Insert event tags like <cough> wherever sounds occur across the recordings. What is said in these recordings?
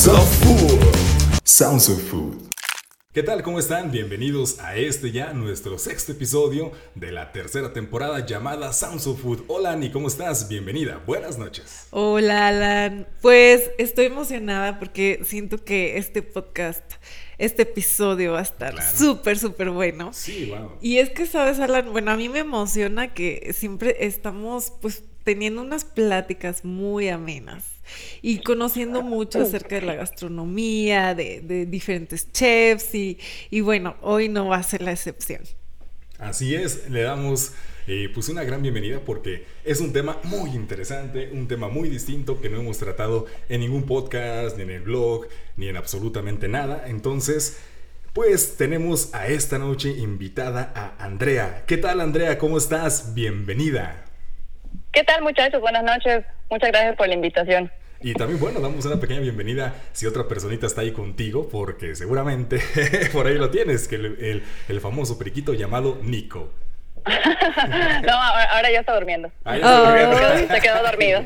Sounds of Food. Sounds of Food. ¿Qué tal? ¿Cómo están? Bienvenidos a este ya, nuestro sexto episodio de la tercera temporada llamada Sounds of Food. Hola Ani, ¿cómo estás? Bienvenida, buenas noches. Hola Alan, pues estoy emocionada porque siento que este podcast, este episodio va a estar súper, súper bueno. Sí, wow. Y es que, ¿sabes, Alan? Bueno, a mí me emociona que siempre estamos pues teniendo unas pláticas muy amenas y conociendo mucho acerca de la gastronomía, de, diferentes chefs y, bueno, hoy no va a ser la excepción. Así es, le damos eh, pues una gran bienvenida porque es un tema muy interesante, un tema muy distinto que no hemos tratado en ningún podcast, ni en el blog, ni en absolutamente nada. Entonces, pues tenemos a esta noche invitada a Andrea. ¿Qué tal Andrea? ¿Cómo estás? Bienvenida. ¿Qué tal muchachos? Buenas noches. Muchas gracias por la invitación. Y también, bueno, damos una pequeña bienvenida si otra personita está ahí contigo, porque seguramente <laughs> por ahí lo tienes, que el, el famoso periquito llamado Nico. <laughs> no, ahora ya está durmiendo. Se quedó dormido.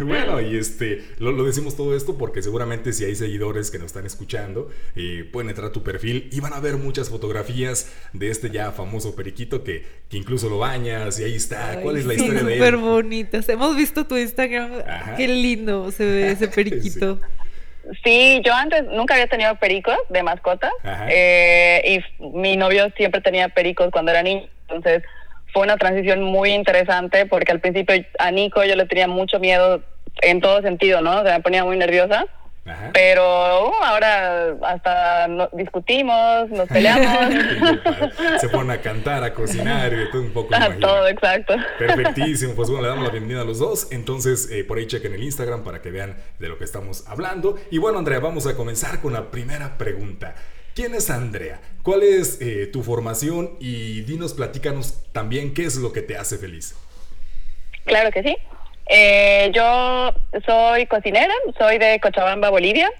<laughs> bueno, y este, lo, decimos todo esto porque seguramente si hay seguidores que nos están escuchando, eh, pueden entrar a tu perfil y van a ver muchas fotografías de este ya famoso periquito que, que incluso lo bañas y ahí está. ¿Cuál es la historia de él? Súper bonitas. Hemos visto tu Instagram. Qué lindo se ve <laughs> ese periquito. Sí, yo antes nunca había tenido pericos de mascota eh, y mi novio siempre tenía pericos cuando era niño. Entonces fue una transición muy interesante porque al principio a Nico yo le tenía mucho miedo en todo sentido, ¿no? O sea, me ponía muy nerviosa. Pero uh, ahora hasta discutimos, nos peleamos. <laughs> Se ponen a cantar, a cocinar y de todo un poco. todo, exacto. <laughs> Perfectísimo. Pues bueno, le damos la bienvenida a los dos. Entonces, eh, por ahí chequen el Instagram para que vean de lo que estamos hablando. Y bueno, Andrea, vamos a comenzar con la primera pregunta. ¿Quién es Andrea? ¿Cuál es eh, tu formación? Y dinos, platícanos también qué es lo que te hace feliz. Claro que sí. Eh, yo soy cocinera, soy de Cochabamba, Bolivia.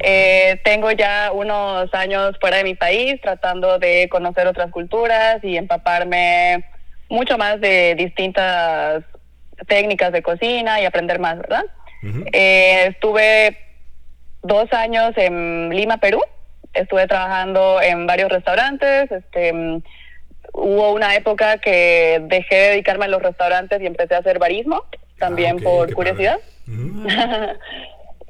Eh, tengo ya unos años fuera de mi país tratando de conocer otras culturas y empaparme mucho más de distintas técnicas de cocina y aprender más, ¿verdad? estuve dos años en Lima, Perú, estuve trabajando en varios restaurantes, este, mm, hubo una época que dejé de dedicarme a los restaurantes y empecé a hacer barismo, también ah, por curiosidad. <laughs>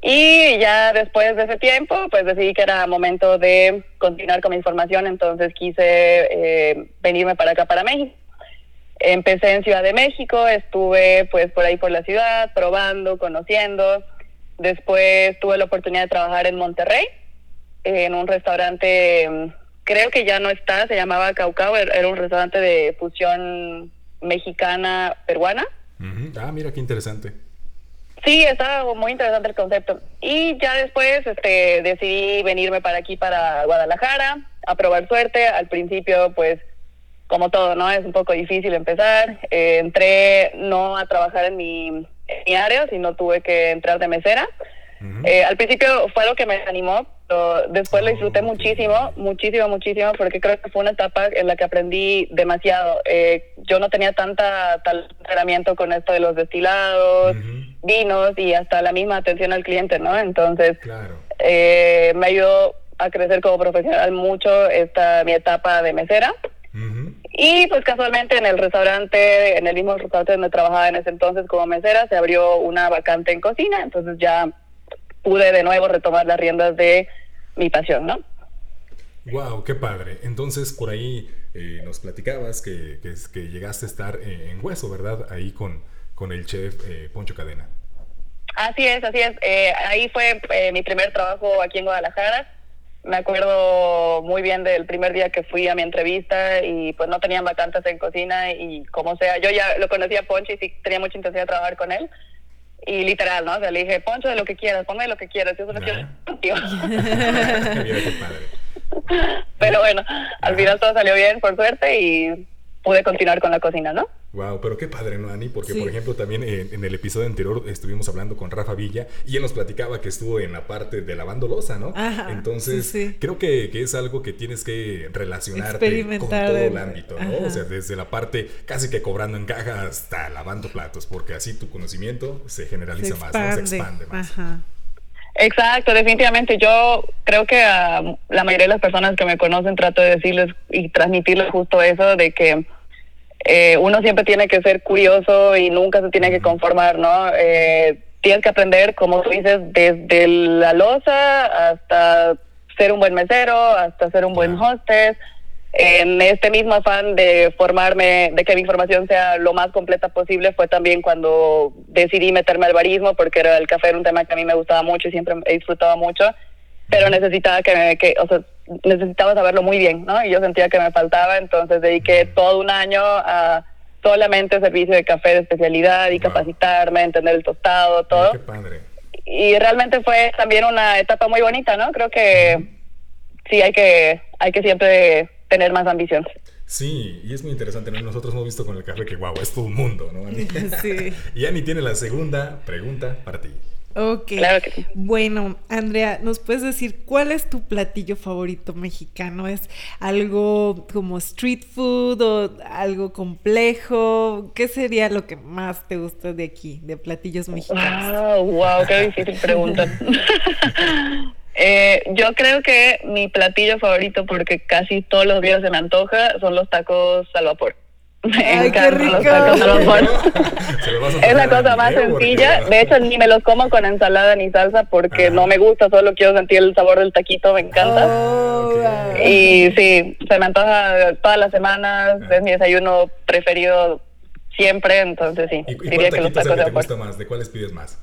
y ya después de ese tiempo, pues decidí que era momento de continuar con mi formación, entonces quise eh, venirme para acá, para México. Empecé en Ciudad de México, estuve pues por ahí por la ciudad, probando, conociendo. Después tuve la oportunidad de trabajar en Monterrey, en un restaurante, creo que ya no está, se llamaba Caucao, er, era un restaurante de fusión mexicana peruana. Ah, mira qué interesante. Sí, estaba muy interesante el concepto. Y ya después este, decidí venirme para aquí, para Guadalajara, a probar suerte. Al principio, pues, como todo, ¿no? Es un poco difícil empezar. Eh, entré no a trabajar en mi, en mi área, sino tuve que entrar de mesera. Eh, al principio fue lo que me animó, después lo disfruté muchísimo, muchísimo, muchísimo, porque creo que fue una etapa en la que aprendí demasiado. Eh, yo no tenía tanta tal entrenamiento con esto de los destilados, vinos y hasta la misma atención al cliente, ¿no? Entonces, eh, me ayudó a crecer como profesional mucho esta mi etapa de mesera. Y pues casualmente en el restaurante, en el mismo restaurante donde trabajaba en ese entonces como mesera, se abrió una vacante en cocina, entonces ya pude de nuevo retomar las riendas de mi pasión, ¿no? Wow, qué padre. Entonces por ahí eh, nos platicabas que, que, llegaste a estar en Hueso, ¿verdad? Ahí con, con el chef eh, Poncho Cadena. Así es, así es. Eh, ahí fue mi primer trabajo aquí en Guadalajara. Me acuerdo muy bien del primer día que fui a mi entrevista y pues no tenían vacantes en cocina y como sea, yo ya lo conocía a Poncho y sí tenía mucha intención de trabajar con él. Y literal, ¿no? O sea, le dije, Poncho, de lo que quieras, ponme lo que quieras, yo solo quiero contigo. <laughs> Pero bueno, al final todo salió bien, por suerte, y pude continuar con la cocina, ¿no? Wow, pero qué padre, ¿no, Ani? Porque, por ejemplo, también en, el episodio anterior estuvimos hablando con Rafa Villa y él nos platicaba que estuvo en la parte de lavando losa, ¿no? Entonces, creo que, que, es algo que tienes que relacionarte con todo el ámbito, ¿no? O sea, desde la parte casi que cobrando en caja hasta lavando platos, porque así tu conocimiento se generaliza más, ¿no? Se expande más. Ajá. Exacto, definitivamente. Yo creo que a la mayoría de las personas que me conocen trato de decirles y transmitirles justo eso de que eh, uno siempre tiene que ser curioso y nunca se tiene que conformar, ¿no? Eh, tienes que aprender, como tú dices, desde la loza hasta ser un buen mesero, hasta ser un buen hostess. En este mismo afán de formarme, de que mi información sea lo más completa posible, fue también cuando decidí meterme al barismo, porque era el café era un tema que a mí me gustaba mucho y siempre he disfrutado mucho, pero necesitaba que, me, que o sea, necesitaba saberlo muy bien, ¿no? Y yo sentía que me faltaba, entonces dediqué todo un año a solamente servicio de café de especialidad y capacitarme, entender el tostado, todo. Qué padre. Y realmente fue también una etapa muy bonita, ¿no? Creo que sí hay que hay que siempre tener más ambición. Sí, y es muy interesante, ¿no? Nosotros hemos visto con el café que, wow, es todo un mundo, ¿no? <laughs> Ani? Sí. y Ani tiene la segunda pregunta para ti. Ok. Claro que sí. Bueno, Andrea, ¿nos puedes decir cuál es tu platillo favorito mexicano? ¿Es algo como street food o algo complejo? ¿Qué sería lo que más te gusta de aquí, de platillos mexicanos? Wow, wow, qué difícil pregunta. <laughs> Eh, yo creo que mi platillo favorito, porque casi todos los días se me antoja, son los tacos al vapor. Me Ay, qué encantan los rico. tacos al vapor. Se lo vas a Es la cosa más sencilla. De hecho, ni me los como con ensalada ni salsa porque Ajá. no me gusta, solo quiero sentir el sabor del taquito, me encanta. Oh. Y sí, se me antoja todas las semanas, es mi desayuno preferido siempre, entonces sí, ¿Y, y diría que los taquito es el tacos que de te gusta más? ¿De cuáles pides más?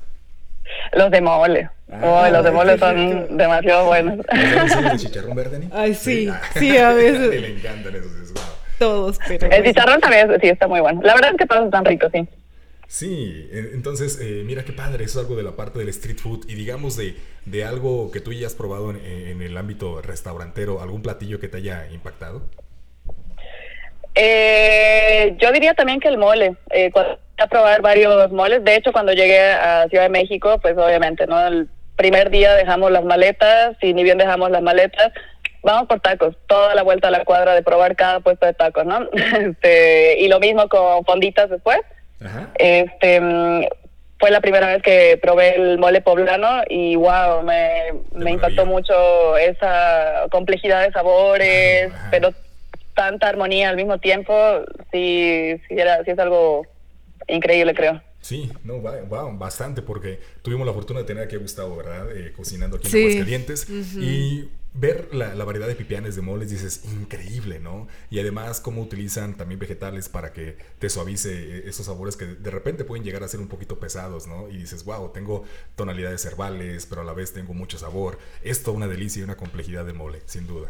Los de mole. Ah, Ay, los de qué mole rico. son demasiado buenos. ¿Los de <laughs> chicharrón verde? Ay, sí, Ah. sí, a <laughs> veces. le encantan esos. Todos, pero... El chicharrón también sí está muy bueno. La verdad es que todos están ricos, sí. Sí, e- entonces, eh, mira qué padre, eso es algo de la parte del street food y digamos de, de algo que tú ya has probado en, en el ámbito restaurantero, algún platillo que te haya impactado. Eh, yo diría también que el mole. Eh, cuando a probar varios moles, de hecho, cuando llegué a Ciudad de México, pues obviamente, ¿no? El primer día dejamos las maletas y ni bien dejamos las maletas, vamos por tacos, toda la vuelta a la cuadra de probar cada puesto de tacos, ¿no? <laughs> Este, y lo mismo con fonditas después. Ajá. Este mm, fue la primera vez que probé el mole poblano y wow, me, me impactó mucho esa complejidad de sabores, Ajá. pero tanta armonía al mismo tiempo, sí, sí, era, sí es algo increíble, creo. Sí, no, va- wow, bastante, porque tuvimos la fortuna de tener aquí a Gustavo, ¿verdad? Eh, cocinando aquí en Sí. Aguascalientes. Y ver la, la variedad de pipianes, de moles, dices, increíble, ¿no? Y además, cómo utilizan también vegetales para que te suavice eh, esos sabores que de repente pueden llegar a ser un poquito pesados, ¿no? Y dices, wow, tengo tonalidades herbales, pero a la vez tengo mucho sabor. Esto una delicia y una complejidad de mole, sin duda.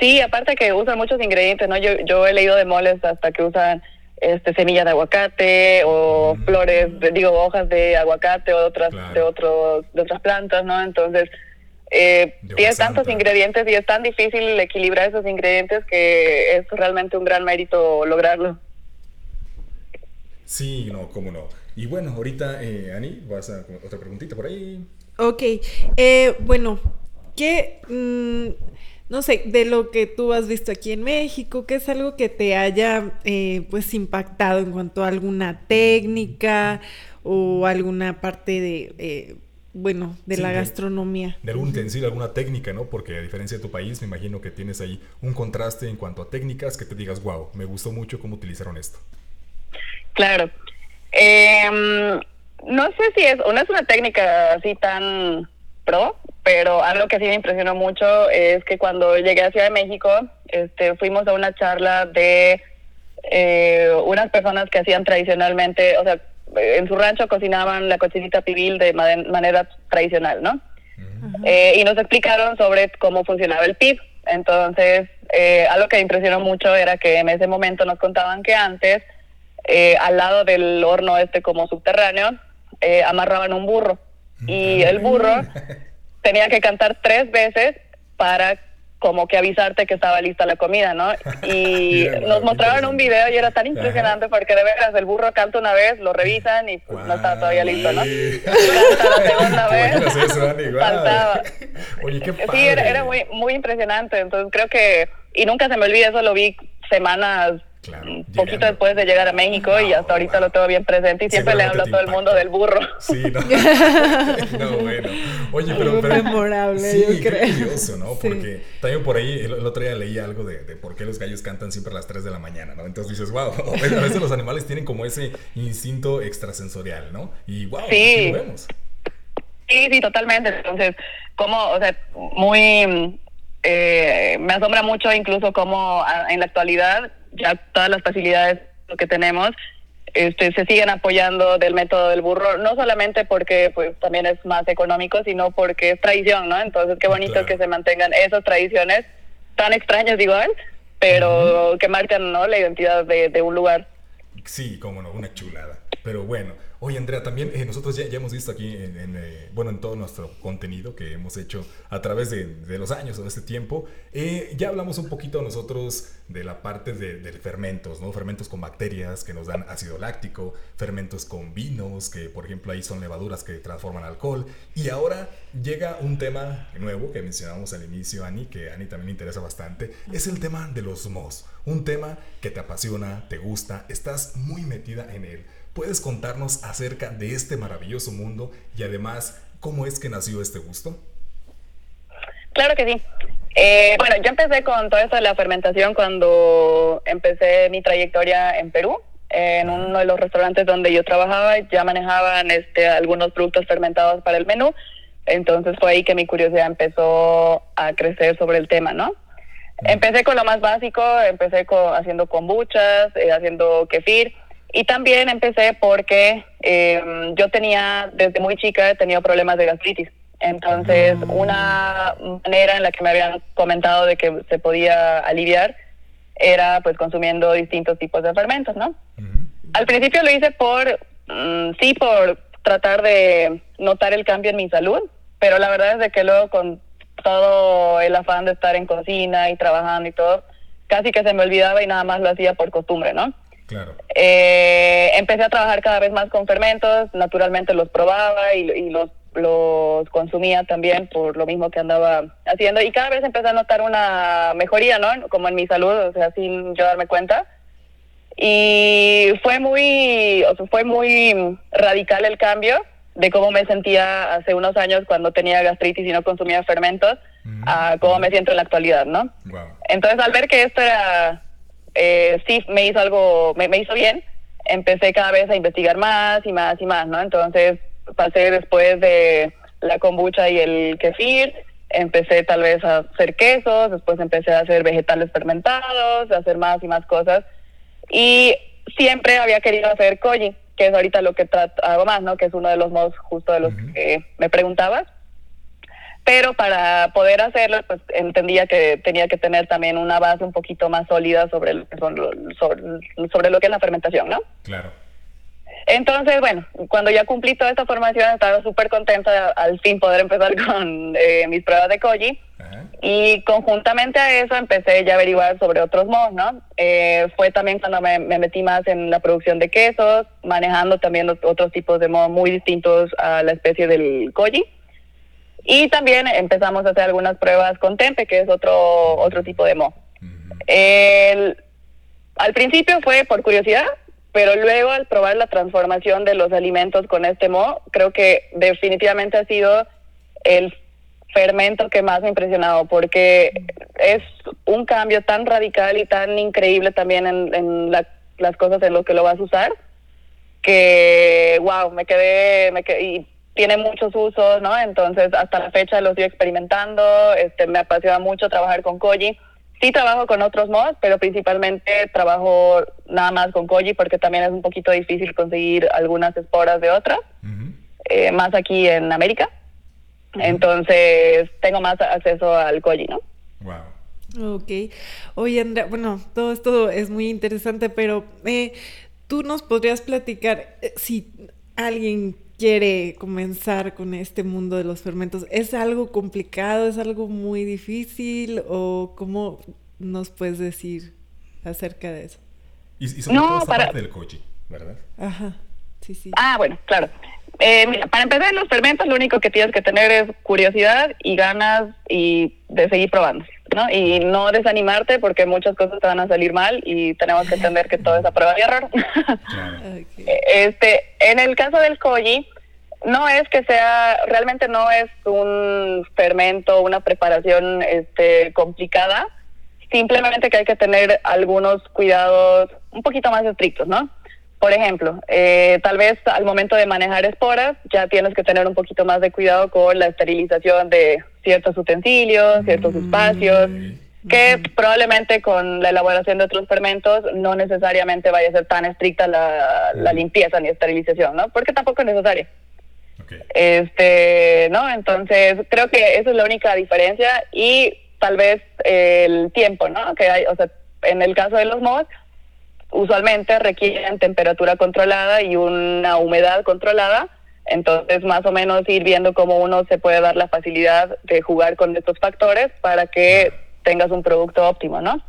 Sí, aparte que usan muchos ingredientes, ¿no? Yo, yo he leído de moles hasta que usan este semilla de aguacate o Mm. flores, de- digo, hojas de aguacate o de otras, Claro. de otros, de otras plantas, ¿no? Entonces, eh, tienes tantos santa. ingredientes y es tan difícil equilibrar esos ingredientes que es realmente un gran mérito lograrlo. Sí, no, cómo no. Y bueno, ahorita, eh, Ani, vas a otra preguntita por ahí. Ok, eh, bueno, ¿qué, mm, no sé, de lo que tú has visto aquí en México, qué es algo que te haya, eh, pues, impactado en cuanto a alguna técnica o alguna parte de, eh, bueno, de Sí, la de- gastronomía? de algún utensilio, alguna técnica, ¿no? Porque a diferencia de tu país, me imagino que tienes ahí un contraste en cuanto a técnicas que te digas, wow, me gustó mucho cómo utilizaron esto. Claro. Em, no sé si es, no es una técnica así tan pro, pero algo que sí me impresionó mucho es que cuando llegué a Ciudad de México, este, fuimos a una charla de eh, unas personas que hacían tradicionalmente, o sea, en su rancho cocinaban la cochinita pibil de ma- manera tradicional, ¿no? Eh, y nos explicaron sobre cómo funcionaba el PIB. Entonces, eh, algo que me impresionó mucho era que en ese momento nos contaban que antes, eh, al lado del horno este como subterráneo, eh, amarraban un burro. Y el burro <laughs> tenía que cantar tres veces para como que avisarte que estaba lista la comida, ¿no? Y <laughs> nos mostraron un video y era tan Ajá. impresionante porque de veras el burro canta una vez, lo revisan y pues, no estaba todavía listo, ¿no? <laughs> Canta la segunda ¿Te vez. eso. Faltaba. Oye, qué Sí, era, era muy, muy impresionante. Entonces creo que, y nunca se me olvida, eso lo vi semanas un poquito después de llegar a México y hasta ahorita lo tengo bien presente y siempre le hablo a todo el mundo del burro. Sí, <laughs> no. <laughs> no, bueno. Oye, pero, pero memorable, sí, yo creo. curioso, ¿no? Porque también por ahí el, otro día leí algo de, de, por qué los gallos cantan siempre a las 3 de la mañana, ¿no? Entonces dices, wow, <laughs> a veces los animales tienen como ese instinto extrasensorial, ¿no? Y wow, sí. lo vemos. Sí, sí, totalmente. Entonces, como, o sea, muy eh, me asombra mucho incluso cómo en la actualidad ya todas las facilidades que tenemos este, se siguen apoyando del método del burro, no solamente porque pues también es más económico, sino porque es tradición, ¿no? Entonces qué bonito que se mantengan esas tradiciones tan extrañas igual, pero que marcan ¿no? la identidad de, de un lugar. Sí, como no, una chulada. Pero bueno, Oye, Andrea, también eh, nosotros ya, hemos visto aquí, en, eh, bueno, en todo nuestro contenido que hemos hecho a través de, los años o de este tiempo, eh, ya hablamos un poquito nosotros de la parte de, fermentos, ¿no? Fermentos con bacterias que nos dan ácido láctico, fermentos con vinos, que por ejemplo ahí son levaduras que transforman alcohol. Y ahora llega un tema nuevo que mencionamos al inicio, Ani, que a Ani también interesa bastante, es el tema de los mos. Un tema que te apasiona, te gusta, estás muy metida en él. ¿Puedes contarnos acerca de este maravilloso mundo y además cómo es que nació este gusto? Claro que sí. Eh, bueno, yo empecé con todo esto de la fermentación cuando empecé mi trayectoria en Perú. En uno de los restaurantes donde yo trabajaba ya manejaban este, algunos productos fermentados para el menú. Entonces fue ahí que mi curiosidad empezó a crecer sobre el tema, ¿no? Empecé con lo más básico, empecé con, haciendo kombuchas, eh, haciendo kefir y también empecé porque em, yo tenía, desde muy chica, tenido problemas de gastritis. Entonces, ah. una manera en la que me habían comentado de que se podía aliviar era pues consumiendo distintos tipos de fermentos, ¿no? Al principio lo hice por, mm, sí, por tratar de notar el cambio en mi salud, pero la verdad es de que luego con todo el afán de estar en cocina y trabajando y todo, casi que se me olvidaba y nada más lo hacía por costumbre, ¿no? Claro. Eh, empecé a trabajar cada vez más con fermentos, naturalmente los probaba y, los, los consumía también por lo mismo que andaba haciendo y cada vez empecé a notar una mejoría, ¿no? Como en mi salud, o sea, sin yo darme cuenta. Y fue muy, o sea, fue muy radical el cambio de cómo me sentía hace unos años cuando tenía gastritis y no consumía fermentos a cómo me siento en la actualidad, ¿no? Entonces, al ver que esto era eh, sí me hizo algo, me, hizo bien. Empecé cada vez a investigar más y más y más, ¿no? Entonces pasé después de la kombucha y el kefir, empecé tal vez a hacer quesos, después empecé a hacer vegetales fermentados, a hacer más y más cosas. Y siempre había querido hacer koji, que es ahorita lo que trato, hago más, ¿no? Que es uno de los modos justo de los que me preguntabas pero para poder hacerlo, pues entendía que tenía que tener también una base un poquito más sólida sobre son, sobre, lo que es la fermentación, ¿no? Claro. Entonces, bueno, cuando ya cumplí toda esta formación, estaba súper contenta al fin poder empezar <laughs> con eh, mis pruebas de Koji. Y conjuntamente a eso empecé ya a averiguar sobre otros modos, ¿no? Eh, fue también cuando me, me, metí más en la producción de quesos, manejando también otros tipos de modos muy distintos a la especie del Koji. Y también empezamos a hacer algunas pruebas con Tempe, que es otro, otro tipo de mo. al principio fue por curiosidad, pero luego al probar la transformación de los alimentos con este mo, creo que definitivamente ha sido el fermento que más me ha impresionado, porque es un cambio tan radical y tan increíble también en, las cosas en las que lo vas a usar, que wow, me quedé, me quedé tiene muchos usos, ¿no? Entonces, hasta la fecha lo estoy experimentando, este, me apasiona mucho trabajar con Koji. Sí trabajo con otros mods, pero principalmente trabajo nada más con Koji porque también es un poquito difícil conseguir algunas esporas de otras, eh, más aquí en América. Entonces, tengo más acceso al Koji, ¿no? Wow. Ok. Oye, Andrea, bueno, todo esto es muy interesante, pero eh, tú nos podrías platicar eh, si alguien quiere comenzar con este mundo de los fermentos, ¿es algo complicado, es algo muy difícil o cómo nos puedes decir acerca de eso? Y, sobre no, todo esta para... parte del koji, ¿verdad? Ajá, sí, sí. Ah, bueno, claro. Eh, mira, para empezar, los fermentos lo único que tienes que tener es curiosidad y ganas y de seguir probando. ¿No? Y no desanimarte porque muchas cosas te van a salir mal y tenemos que entender que todo es a prueba y error. <laughs> Este, en el caso del koji, no es que sea, realmente no es un fermento, una preparación este, complicada, simplemente que hay que tener algunos cuidados un poquito más estrictos, ¿no? Por ejemplo, eh, tal vez al momento de manejar esporas ya tienes que tener un poquito más de cuidado con la esterilización de ciertos utensilios, ciertos mm. espacios, que probablemente con la elaboración de otros fermentos no necesariamente vaya a ser tan estricta la, la limpieza ni esterilización, ¿no? Porque tampoco es necesaria. Este, ¿no? Entonces, creo que esa es la única diferencia y tal vez el tiempo, ¿no? Que hay, o sea, en el caso de los MOS, usualmente requieren temperatura controlada y una humedad controlada. Entonces, más o menos ir viendo cómo uno se puede dar la facilidad de jugar con estos factores para que tengas un producto óptimo, ¿no?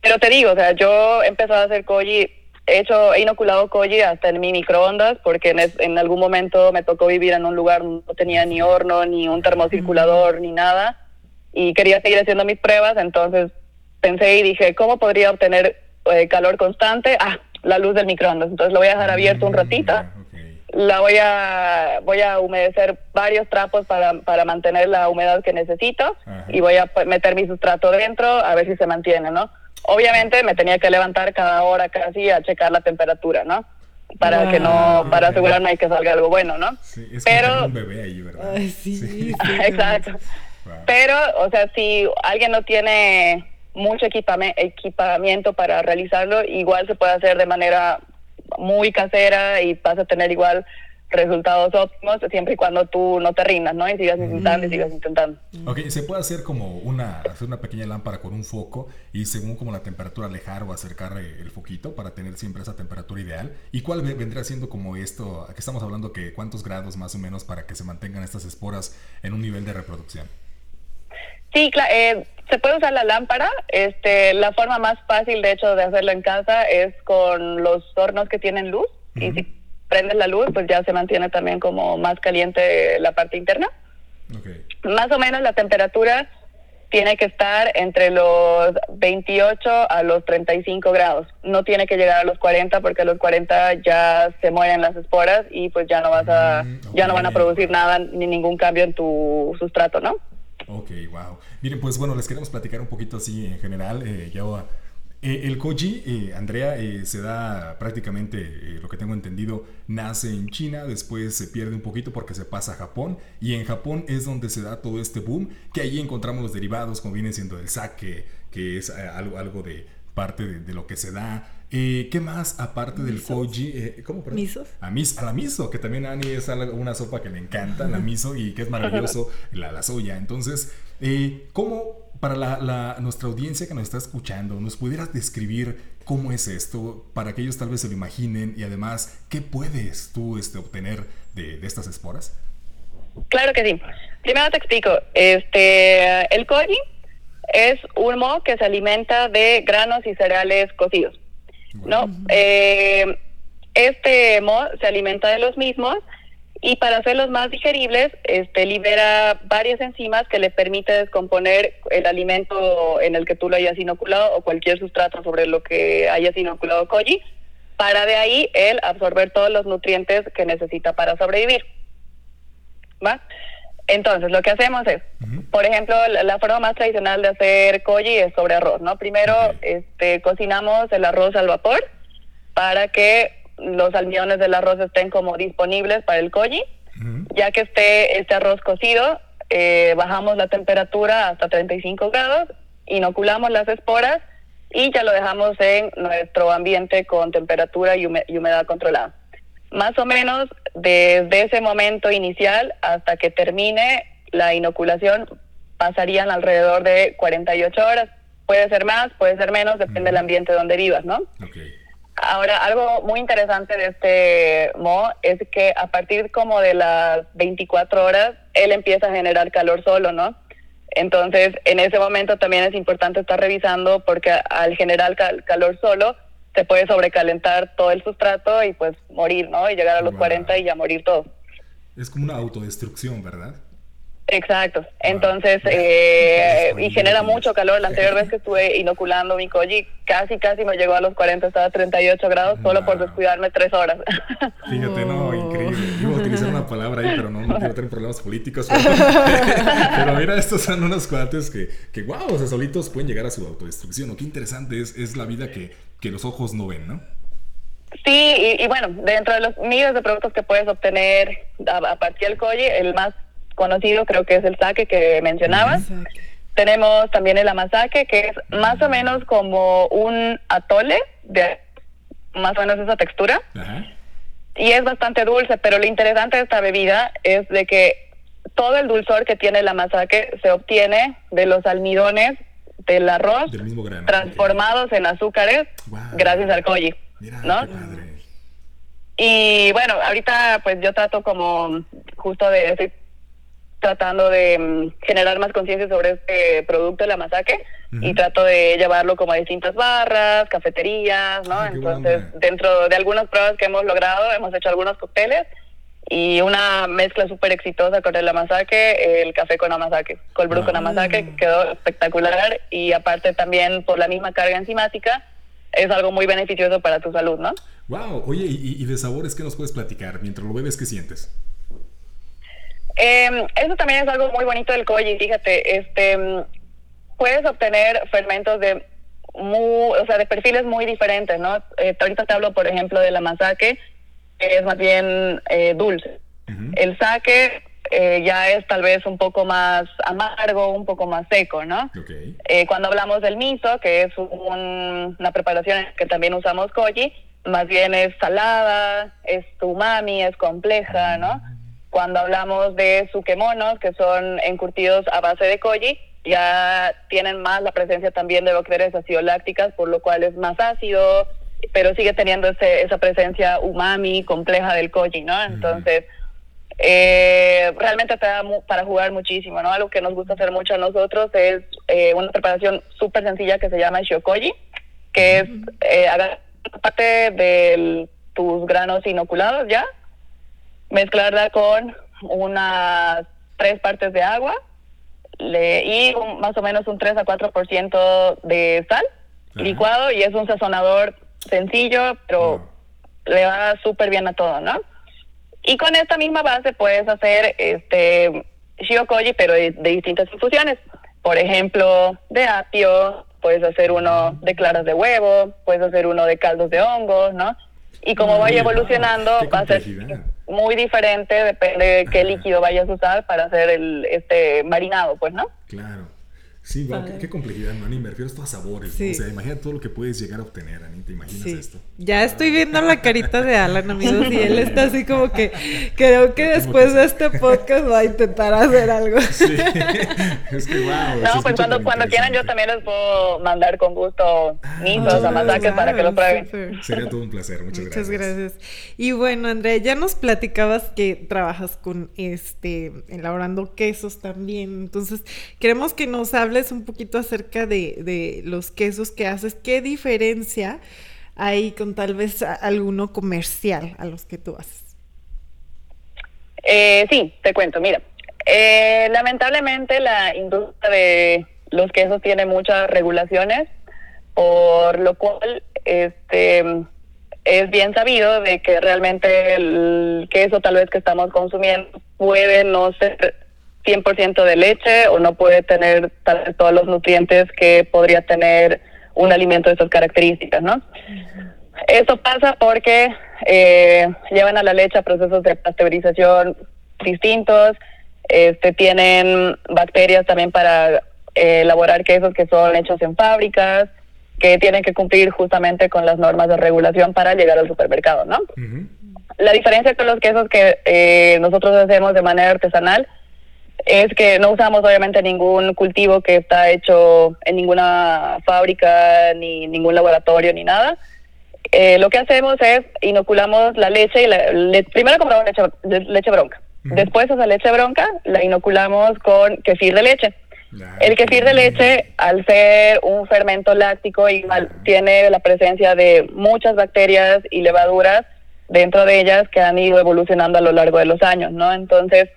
Pero te digo, o sea, yo he empezado a hacer koji, he hecho, he inoculado koji hasta en mi microondas, porque en, en algún momento me tocó vivir en un lugar no tenía ni horno, ni un termocirculador, ni nada, y quería seguir haciendo mis pruebas, entonces pensé y dije, ¿cómo podría obtener eh, calor constante, ah, la luz del microondas. Entonces lo voy a dejar abierto un ratito. La voy a voy a humedecer varios trapos para, para mantener la humedad que necesito y voy a meter mi sustrato dentro a ver si se mantiene, ¿no? Obviamente me tenía que levantar cada hora casi a checar la temperatura, ¿no? Para que no, para asegurarme de que salga algo bueno, ¿no? Sí, es Pero, un bebé ahí, ¿verdad? sí, <laughs> Exacto. Pero, o sea, si alguien no tiene mucho equipamiento para realizarlo, igual se puede hacer de manera muy casera y vas a tener igual resultados óptimos siempre y cuando tú no te rindas, ¿no? Y sigas intentando y sigas intentando. Ok, se puede hacer como una, hacer una pequeña lámpara con un foco y según como la temperatura alejar o acercar el foquito para tener siempre esa temperatura ideal. ¿Y cuál vendría siendo como esto? Aquí estamos hablando que cuántos grados más o menos para que se mantengan estas esporas en un nivel de reproducción. Sí, eh, se puede usar la lámpara. Este, la forma más fácil, de hecho, de hacerlo en casa es con los hornos que tienen luz. Y si prendes la luz, pues ya se mantiene también como más caliente la parte interna. Más o menos la temperatura tiene que estar entre los 28 a los 35 grados. No tiene que llegar a los 40 porque a los 40 ya se mueren las esporas y pues ya no vas a mm, ya no van a producir nada ni ningún cambio en tu sustrato, ¿no? Ok, wow. Miren, pues bueno, les queremos platicar un poquito así en general. Eh, ya, eh, el koji, eh, Andrea, se da prácticamente, lo que tengo entendido, nace en China, después se pierde un poquito porque se pasa a Japón, y en Japón es donde se da todo este boom, que ahí encontramos los derivados, como viene siendo el sake, que es algo de parte de, lo que se da. Eh, ¿Qué más aparte del koji? Eh, ¿Cómo? Miso. A, mis, a la miso, que también a Ani es una sopa que le encanta, la miso, y que es maravilloso, <laughs> la, la soya. Entonces, eh, ¿cómo para la, nuestra audiencia que nos está escuchando, nos pudieras describir cómo es esto, para que ellos tal vez se lo imaginen, y además, ¿qué puedes tú este, obtener de, de estas esporas? Claro que sí. Primero te explico. Este, el koji es un moho que se alimenta de granos y cereales cocidos. ¿No? Eh, este moho se alimenta de los mismos y para hacerlos más digeribles, este libera varias enzimas que le permite descomponer el alimento en el que tú lo hayas inoculado o cualquier sustrato sobre lo que hayas inoculado koji, para de ahí él absorber todos los nutrientes que necesita para sobrevivir. ¿Va? Entonces, lo que hacemos es, por ejemplo, la, forma más tradicional de hacer koji es sobre arroz, ¿no? Primero, este, cocinamos el arroz al vapor para que los almidones del arroz estén como disponibles para el koji. Ya que esté este arroz cocido, eh, bajamos la temperatura hasta 35 grados, inoculamos las esporas y ya lo dejamos en nuestro ambiente con temperatura y humedad controlada más o menos desde ese momento inicial hasta que termine la inoculación pasarían alrededor de 48 horas. Puede ser más, puede ser menos, depende del ambiente donde vivas, ¿no? Ahora, algo muy interesante de este mo es que a partir como de las 24 horas, él empieza a generar calor solo, ¿no? Entonces, en ese momento también es importante estar revisando porque al generar calor solo, se puede sobrecalentar todo el sustrato y pues morir, ¿no? Y llegar a los 40 y ya morir todo. Es como una autodestrucción, ¿verdad? Exacto. Entonces, eh, y genera mucho calor. La anterior vez que estuve inoculando mi koji, casi, casi me llegó a los 40, estaba a 38 grados solo por descuidarme tres horas. Fíjate, no, increíble. Iba a utilizar una palabra ahí, pero no, no quiero tener problemas políticos. <laughs> Pero, mira, estos son unos cuates que, que, wow, o sea, solitos pueden llegar a su autodestrucción. O qué interesante es, es la vida que, que los ojos no ven, ¿no? Sí, y, bueno, dentro de los miles de productos que puedes obtener a, partir del koji, el más conocido creo que es el sake que mencionabas. Tenemos también el amasake, que es más o menos como un atole, de más o menos esa textura. Y es bastante dulce, pero lo interesante de esta bebida es de que todo el dulzor que tiene el amasake se obtiene de los almidones del arroz transformados en azúcares gracias al koji. ¿no? Y bueno, ahorita pues yo trato como justo de estoy tratando de mm, generar más conciencia sobre este producto, el amasake, y trato de llevarlo como a distintas barras, cafeterías, ¿no? Ah, Entonces, dentro de algunas pruebas que hemos logrado, hemos hecho algunos cócteles y una mezcla súper exitosa con el amasake, el café con amasake, cold brew con ah. amasake, quedó espectacular y aparte también por la misma carga enzimática, es algo muy beneficioso para tu salud, ¿no? Wow, oye, ¿y, de sabores qué nos puedes platicar? Mientras lo bebes, ¿qué sientes? Eh, eso también es algo muy bonito del koji, fíjate, este, puedes obtener fermentos de muy, o sea, de perfiles muy diferentes, ¿no? Eh, ahorita te hablo, por ejemplo, de la masake, que es más bien eh, dulce. El sake eh, ya es tal vez un poco más amargo, un poco más seco, ¿no? Eh, cuando hablamos del miso, que es una preparación que también usamos koji, más bien es salada, es umami, es compleja, ¿no? Cuando hablamos de sukemonos, que son encurtidos a base de koji, ya tienen más la presencia también de bacterias acidolácticas, por lo cual es más ácido, pero sigue teniendo ese, esa presencia umami compleja del koji, ¿no? Entonces eh, realmente te da para jugar muchísimo, ¿no? Algo que nos gusta hacer mucho a nosotros es eh, una preparación súper sencilla que se llama shiokoji, que es eh, parte de tus granos inoculados ya, mezclarla con unas tres partes de agua y más o menos un 3 a 4% de sal licuado y es un sazonador sencillo, pero le va súper bien a todo, ¿no? Y con esta misma base puedes hacer este shiokoji, pero de, distintas infusiones. Por ejemplo, de apio, puedes hacer uno de claras de huevo, puedes hacer uno de caldos de hongos, ¿no? Y como vaya evolucionando, va a ser muy diferente, depende de qué líquido vayas a usar para hacer el este marinado, pues, ¿no? Claro. Sí, qué, complejidad, ¿no? me refiero a sabores. O sea, imagina todo lo que puedes llegar a obtener, Ani. ¿Te imaginas esto? Ya estoy viendo la carita de Alan, amigos, y él está así como que creo que después de este podcast va a intentar hacer algo. <laughs> Sí, es que wow. No, pues cuando, cuando quieran yo también les puedo mandar con gusto ah, misos o masajes para que lo prueben. Sería todo un placer, muchas, muchas gracias. Y bueno, Andrea, ya nos platicabas que trabajas con este, elaborando quesos también. Entonces, queremos que nos hables un poquito acerca de, los quesos que haces. ¿Qué diferencia hay con tal vez alguno comercial a los que tú haces? Eh, sí, te cuento. Mira, eh, lamentablemente la industria de los quesos tiene muchas regulaciones, por lo cual este es bien sabido de que realmente el queso tal vez que estamos consumiendo puede no ser 100% de leche o no puede tener todos los nutrientes que podría tener un alimento de esas características, ¿no? Eso pasa porque eh, llevan a la leche a procesos de pasteurización distintos, este, tienen bacterias también para eh, elaborar quesos que son hechos en fábricas, que tienen que cumplir justamente con las normas de regulación para llegar al supermercado, ¿no? La diferencia con los quesos que eh, nosotros hacemos de manera artesanal es que no usamos obviamente ningún cultivo que está hecho en ninguna fábrica, ni ningún laboratorio, ni nada. Eh, lo que hacemos es inoculamos la leche y la, primero compramos leche, leche bronca. Después esa leche bronca la inoculamos con kefir de leche. El kefir de leche, al ser un fermento láctico, igual tiene la presencia de muchas bacterias y levaduras dentro de ellas que han ido evolucionando a lo largo de los años, ¿no? Entonces,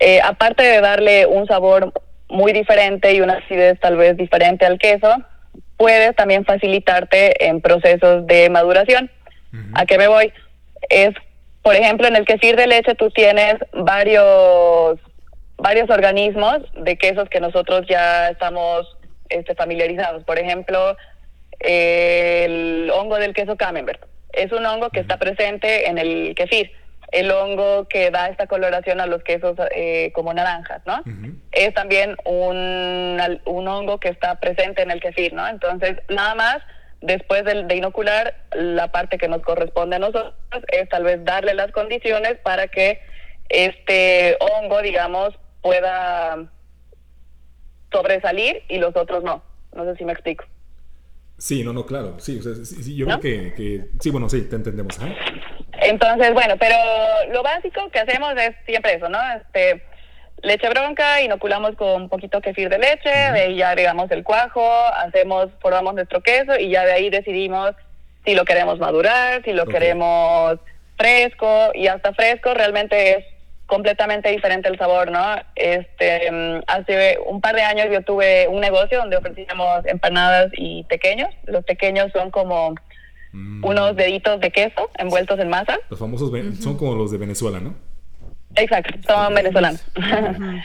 eh, aparte de darle un sabor muy diferente y una acidez tal vez diferente al queso, puedes también facilitarte en procesos de maduración. ¿A qué me voy? Es, por ejemplo, en el kefir de leche tú tienes varios varios organismos de quesos que nosotros ya estamos este, familiarizados. Por ejemplo, el hongo del queso camembert. Es un hongo que está presente en el kefir el hongo que da esta coloración a los quesos eh, como naranjas, ¿no? Es también un, un, hongo que está presente en el kefir, ¿no? Entonces, nada más, después de, de, inocular, la parte que nos corresponde a nosotros es tal vez darle las condiciones para que este hongo, digamos, pueda sobresalir y los otros no. No sé si me explico. Sí, no, no, claro. Sí, yo creo que, Sí, bueno, sí, te entendemos. Entonces, bueno, pero lo básico que hacemos es siempre eso, ¿no? Este, leche bronca, inoculamos con un poquito kefir de leche, de ahí ya agregamos el cuajo, hacemos, formamos nuestro queso y ya de ahí decidimos si lo queremos madurar, si lo queremos fresco y hasta fresco realmente es completamente diferente el sabor, ¿no? Este, mm, hace un par de años yo tuve un negocio donde ofrecíamos empanadas y pequeños. Los pequeños son como mm. unos deditos de queso envueltos en masa. Los famosos son como los de Venezuela, ¿no? Exacto, son venezolanos. <laughs>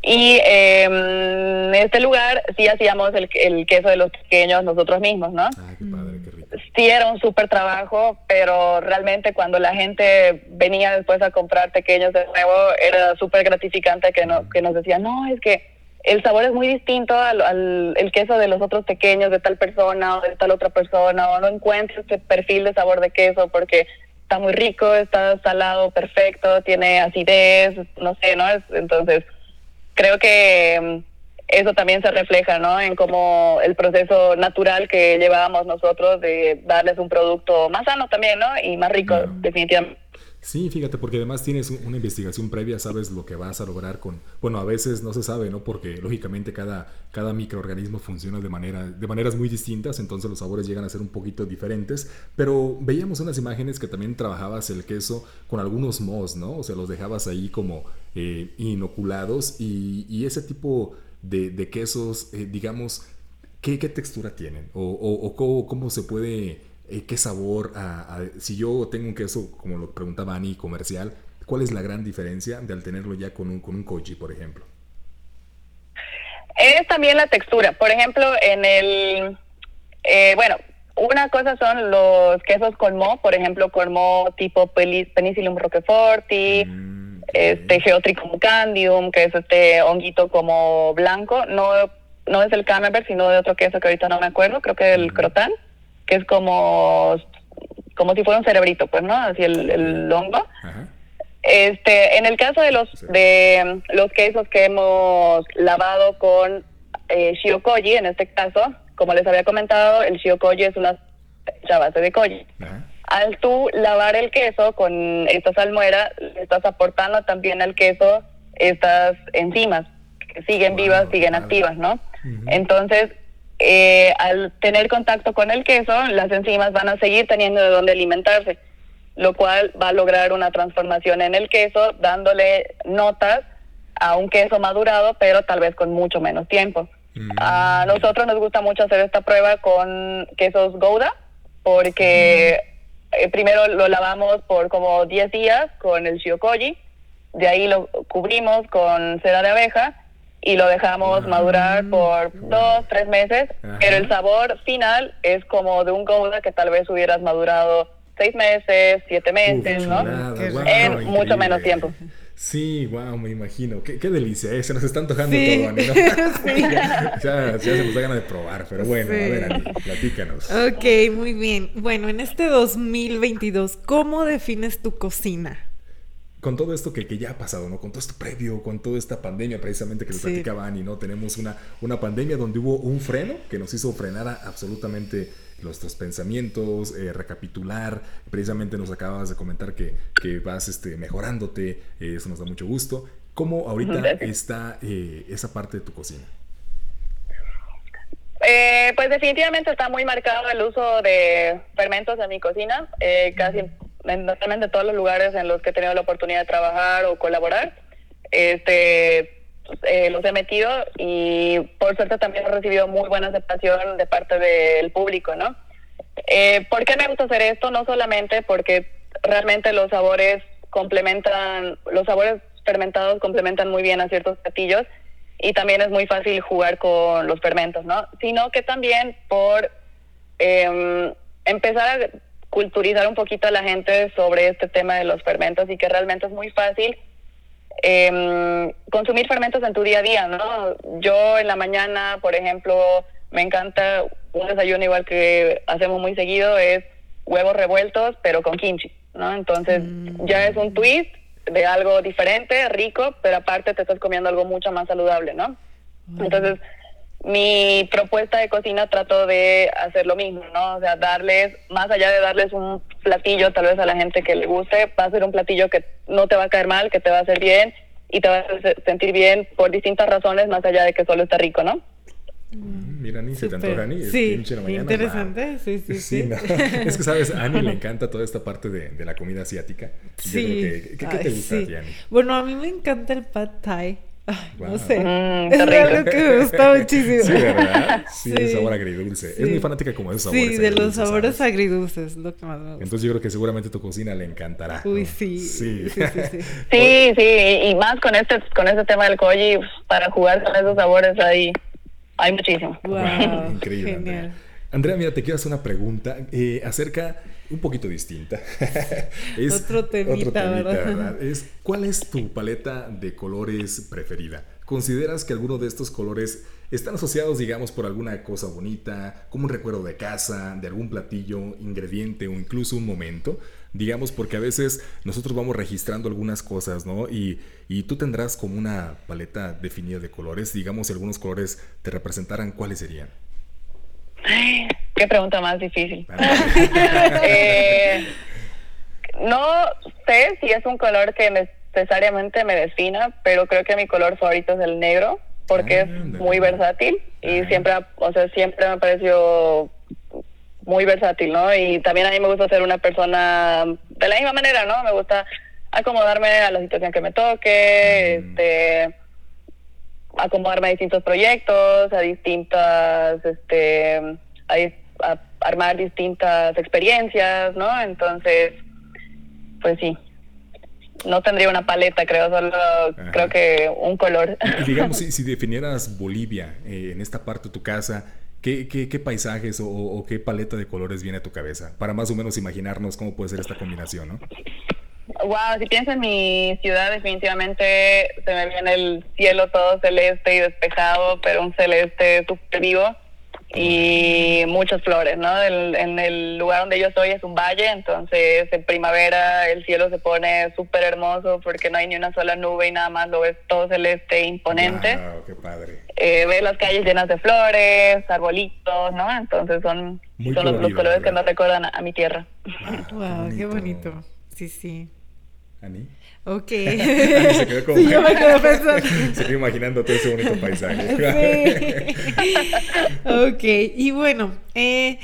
Y en este lugar sí hacíamos el, el, queso de los pequeños nosotros mismos, ¿no? Ah, qué padre, qué rico. Sí era un súper trabajo, pero realmente cuando la gente venía después a comprar pequeños de nuevo, era súper gratificante que, no, que nos decían, no, es que el sabor es muy distinto al, al el queso de los otros pequeños de tal persona o de tal otra persona, o no encuentro este perfil de sabor de queso porque está muy rico, está salado perfecto, tiene acidez, no sé, ¿no? Es, entonces creo que mm, eso también se refleja, ¿no? En cómo el proceso natural que llevábamos nosotros de darles un producto más sano también, ¿no? Y más rico, definitivamente. Sí, fíjate, porque además tienes una investigación previa, sabes lo que vas a lograr con, bueno, a veces no se sabe, ¿no? Porque lógicamente cada, cada microorganismo funciona de, manera, de maneras muy distintas, entonces los sabores llegan a ser un poquito diferentes, pero veíamos unas imágenes que también trabajabas el queso con algunos mohos, ¿no? O sea, los dejabas ahí como eh, inoculados y, ese tipo de, quesos, eh, digamos, ¿qué, textura tienen? ¿O, o, cómo se puede eh, qué sabor, si yo tengo un queso, como lo preguntaba Ani, comercial, ¿cuál es la gran diferencia de al tenerlo ya con un, con un koji, por ejemplo? Es también la textura. Por ejemplo, en el, eh, bueno, una cosa son los quesos con mo, por ejemplo, con mo tipo Penicillium roqueforti, mm, este Geotrichum candium, que es este honguito como blanco. No, no es el camembert, sino de otro queso que ahorita no me acuerdo, creo que el crotan que es como, como si fuera un cerebrito, pues, ¿no? Así el, el hongo. Este, en el caso de los de los quesos que hemos lavado con eh, shiokoji, en este caso, como les había comentado, el shiokoji es una base de koji. Al tú lavar el queso con esta salmuera, estás aportando también al queso estas enzimas que siguen vivas, siguen activas, ¿no? Entonces, eh, al tener contacto con el queso, las enzimas van a seguir teniendo de dónde alimentarse, lo cual va a lograr una transformación en el queso, dándole notas a un queso madurado, pero tal vez con mucho menos tiempo. Mm. A nosotros nos gusta mucho hacer esta prueba con quesos Gouda, porque eh, primero lo lavamos por como 10 días con el shiokoji, de ahí lo cubrimos con cera de abeja y lo dejamos ah. madurar por dos, tres meses, pero el sabor final es como de un gouda que tal vez hubieras madurado seis meses, siete meses, ¿no? en mucho menos tiempo. Sí, wow, me imagino. Qué, qué delicia, ¿eh? se nos está antojando todo, Ani, ¿no? <laughs> <laughs> ya, ya, se nos da ganas de probar, pero bueno, a ver, Ani, platícanos. Ok, muy bien. Bueno, en este 2022, ¿cómo defines tu cocina? Con todo esto que, que, ya ha pasado, ¿no? Con todo esto previo, con toda esta pandemia precisamente que les platicaba Ani, ¿no? Tenemos una, una pandemia donde hubo un freno que nos hizo frenar absolutamente nuestros pensamientos, eh, recapitular. Precisamente nos acabas de comentar que, que vas este, mejorándote, eh, eso nos da mucho gusto. ¿Cómo ahorita está eh, esa parte de tu cocina? pues definitivamente está muy marcado el uso de fermentos en mi cocina. casi en todos los lugares en los que he tenido la oportunidad de trabajar o colaborar, este, eh, los he metido y por suerte también he recibido muy buena aceptación de parte del público, ¿no? Eh, ¿Por qué me gusta hacer esto? No solamente porque realmente los sabores complementan, los sabores fermentados complementan muy bien a ciertos platillos y también es muy fácil jugar con los fermentos, ¿no? Sino que también por eh, empezar a culturizar un poquito a la gente sobre este tema de los fermentos y que realmente es muy fácil eh, consumir fermentos en tu día a día, ¿no? Yo en la mañana, por ejemplo, me encanta un desayuno igual que hacemos muy seguido, es huevos revueltos, pero con kimchi, ¿no? Entonces mm. ya es un twist de algo diferente, rico, pero aparte te estás comiendo algo mucho más saludable, ¿no? Entonces, mi propuesta de cocina trato de hacer lo mismo, ¿no? O sea, darles, más allá de darles un platillo tal vez a la gente que le guste, va a ser un platillo que no te va a caer mal, que te va a hacer bien y te va a sentir bien por distintas razones, más allá de que solo está rico, ¿no? Mm, mira, Ani, se te antoja Ani. Sí, interesante. Sí, sí, sí. Es que, ¿sabes? A Ani le <laughs> encanta toda esta parte de, de la comida asiática. Sí. ¿Qué, te gusta a ti, Ani? Bueno, a mí me encanta el pad thai. No sé. Mm, es algo que me gusta muchísimo. Sí, ¿verdad? Sí, sí. sabor agridulce. Es muy fanática como de esos sabores. Sí, de los sabores agridulces, lo que más me gusta. Entonces yo creo que seguramente tu cocina le encantará. Uy, sí. Sí. Sí, sí, sí. sí, <laughs> y más con este, con este tema del koji, para jugar con esos sabores ahí hay muchísimo. Wow, <laughs> Increíble. Genial. Andrea. mira, te quiero hacer una pregunta eh, acerca, un poquito distinta. <laughs> es, otro temita, ¿verdad? Es, ¿Cuál es tu paleta de colores preferida? ¿Consideras que alguno de estos colores están asociados, digamos, por alguna cosa bonita, como un recuerdo de casa, de algún platillo, ingrediente o incluso un momento? Digamos, porque a veces nosotros vamos registrando algunas cosas, ¿no? Y, y tú tendrás como una paleta definida de colores. Digamos, si algunos colores te representaran, ¿cuáles serían? Qué pregunta más difícil. <laughs> eh, no sé si es un color que necesariamente me defina, pero creo que mi color favorito es el negro porque es muy versátil y siempre, o sea, siempre me ha parecido muy versátil, ¿no? Y también a mí me gusta ser una persona de la misma manera, ¿no? Me gusta acomodarme a la situación que me toque, este acomodarme a distintos proyectos, a distintas, este, a armar distintas experiencias, ¿no? Entonces, pues sí, no tendría una paleta, creo, solo creo que un color. digamos, <laughs> si, si definieras Bolivia eh, en esta parte de tu casa, ¿qué, qué, qué paisajes o, o, qué paleta de colores viene a tu cabeza? Para más o menos imaginarnos cómo puede ser esta combinación, ¿no? Wow, si pienso en mi ciudad, definitivamente se me viene el cielo todo celeste y despejado, pero un celeste súper vivo y muchas flores, ¿no? en el lugar donde yo estoy es un valle, entonces en primavera el cielo se pone súper hermoso porque no hay ni una sola nube y nada más lo ves todo celeste imponente. Wow, qué padre. Eh, ves las calles llenas de flores, arbolitos, ¿no? Entonces son, son los, colores que nos recuerdan a, mi tierra. Wow, qué bonito. Sí, sí. ¿Ani? Ok. <laughs> se quedó como. Sí, yo me <laughs> pensando. se quedó imaginando todo ese bonito paisaje. <laughs> sí. ok, y bueno, eh,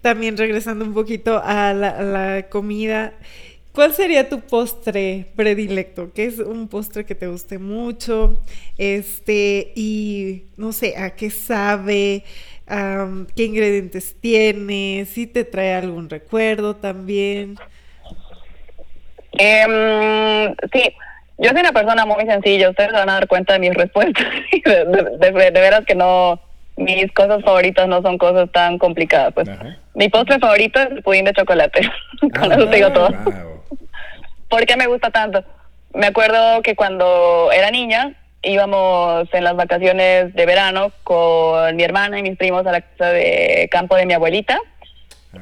también regresando un poquito a la, a la, comida. ¿Cuál sería tu postre predilecto? ¿Qué es un postre que te guste mucho? Este, y no sé, ¿a qué sabe? Um, ¿Qué ingredientes tiene? ¿Si te trae algún recuerdo también? Eh, sí, yo soy una persona muy sencilla, ustedes van a dar cuenta de mis respuestas. <laughs> de, de, de, de, veras que no, mis cosas favoritas no son cosas tan complicadas. Pues mi postre favorito es el pudín de chocolate. <laughs> Con ah, eso te digo todo. Wow. <laughs> ¿Por qué me gusta tanto? Me acuerdo que cuando era niña íbamos en las vacaciones de verano con mi hermana y mis primos a la casa de campo de mi abuelita.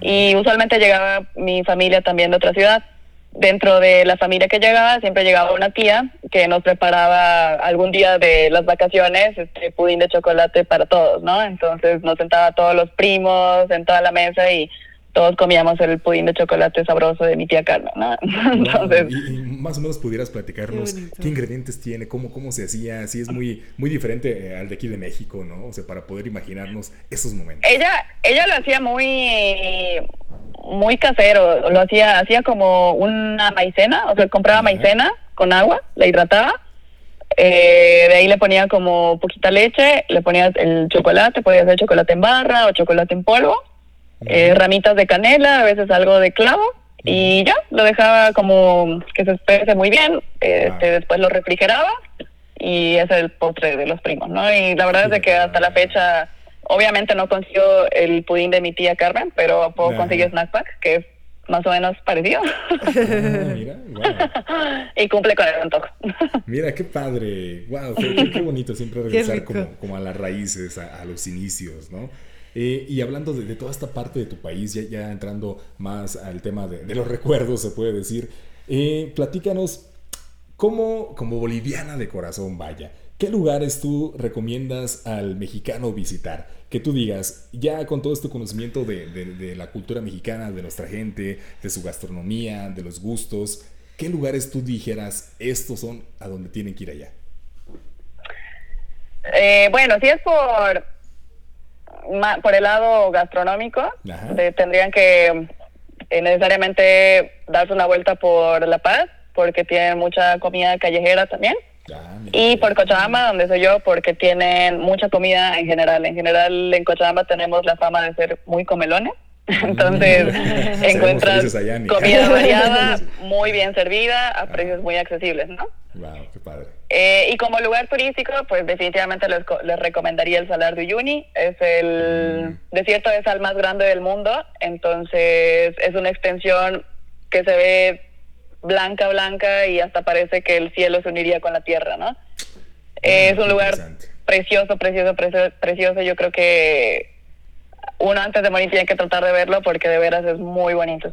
Y usualmente llegaba mi familia también de otra ciudad dentro de la familia que llegaba siempre llegaba una tía que nos preparaba algún día de las vacaciones este pudín de chocolate para todos, ¿no? Entonces nos sentaba todos los primos en toda la mesa y todos comíamos el pudín de chocolate sabroso de mi tía Carmen, ¿no? <laughs> Entonces, y, y, más o menos pudieras platicarnos qué, qué, ingredientes tiene, cómo, cómo se hacía, si es muy, muy diferente al de aquí de México, ¿no? O sea, para poder imaginarnos esos momentos. Ella, ella lo hacía muy muy casero, lo hacía, hacía como una maicena, o sea, compraba Ajá. maicena con agua, la hidrataba Eh, de ahí le ponía como poquita leche, le ponías el chocolate, podías hacer chocolate en barra o chocolate en polvo, eh, ramitas de canela, a veces algo de clavo, y ya, lo dejaba como que se espese muy bien, este, después lo refrigeraba y ese es el postre de los primos, ¿no? Y la verdad es de que hasta la fecha, obviamente no consigo el pudín de mi tía Carmen, pero puedo conseguir Snack Pack, que es más o menos parecido. Ah, mira, <laughs> Y cumple con el antojo. Mira, qué padre. Wow, qué, bonito siempre <laughs> regresar como, como, a las raíces, a, los inicios, ¿no? Eh, y hablando de, toda esta parte de tu país, ya, entrando más al tema de, los recuerdos, se puede decir, eh, platícanos cómo, como boliviana de corazón, vaya, ¿qué lugares tú recomiendas al mexicano visitar? Que tú digas, ya con todo este conocimiento de, de, la cultura mexicana, de nuestra gente, de su gastronomía, de los gustos, ¿qué lugares tú dijeras, estos son a donde tienen que ir allá? Eh, bueno, si es por por el lado gastronómico, tendrían que eh, necesariamente darse una vuelta por La Paz, porque tienen mucha comida callejera también. y por Cochabamba, donde soy yo, porque tienen mucha comida en general. En general, en Cochabamba tenemos la fama de ser muy comelones. <laughs> Entonces <laughs> encuentras comida variada, <laughs> muy bien servida, a precios muy accesibles, ¿no? Wow, qué padre. Eh, y como lugar turístico, pues definitivamente les, les recomendaría el Salar de Uyuni. Es el mm. desierto de sal más grande del mundo, entonces es una extensión que se ve blanca, blanca y hasta parece que el cielo se uniría con la tierra, ¿no? Ah, es un lugar precioso, precioso, precioso, precioso. Yo creo que uno antes de morir tiene que tratar de verlo porque de veras es muy bonito.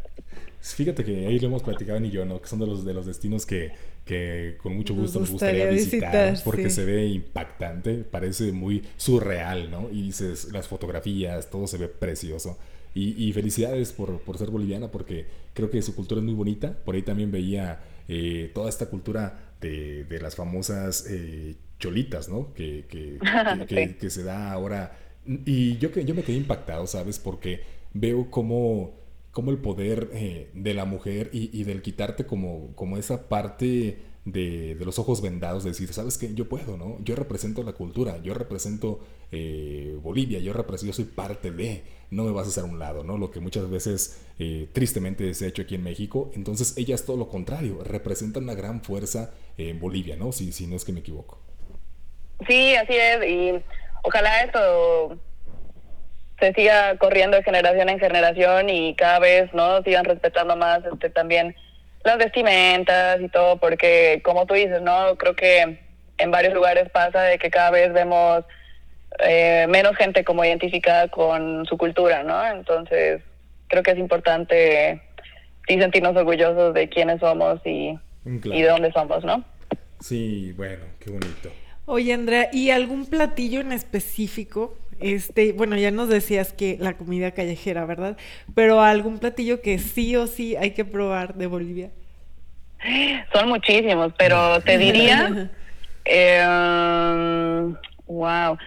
Fíjate que ahí lo hemos platicado ni yo, ¿no? Que son de los, de los destinos que, con mucho gusto nos gustaría, visitar, porque se ve impactante, parece muy surreal, ¿no? Y dices, las fotografías, todo se ve precioso. Y, felicidades por, ser boliviana, porque creo que su cultura es muy bonita. Por ahí también veía eh, toda esta cultura de, las famosas eh, cholitas, ¿no? Que, que <laughs> se da ahora y yo, yo me quedé impactado, ¿sabes? Porque veo cómo, cómo el poder eh, de la mujer y, del quitarte como, como esa parte de, los ojos vendados, de decir, ¿sabes qué? Yo puedo, ¿no? Yo represento la cultura, yo represento eh, Bolivia, yo represento, yo soy parte de, no me vas a hacer un lado, ¿no? Lo que muchas veces eh, tristemente se ha hecho aquí en México. Entonces, ellas todo lo contrario, representan una gran fuerza en Bolivia, ¿no? Si, si no es que me equivoco. Sí, así es, y ojalá esto se siga corriendo de generación en generación y cada vez no sigan respetando más este también las vestimentas y todo porque como tú dices no creo que en varios lugares pasa de que cada vez vemos eh, menos gente como identificada con su cultura no entonces creo que es importante sí sentirnos orgullosos de quiénes somos y, y de dónde somos no sí bueno qué bonito Oye, Andrea, ¿y algún platillo en específico? Este, bueno, ya nos decías que la comida callejera, ¿verdad? Pero algún platillo que sí o sí hay que probar de Bolivia. Son muchísimos, pero te diría, eh, wow,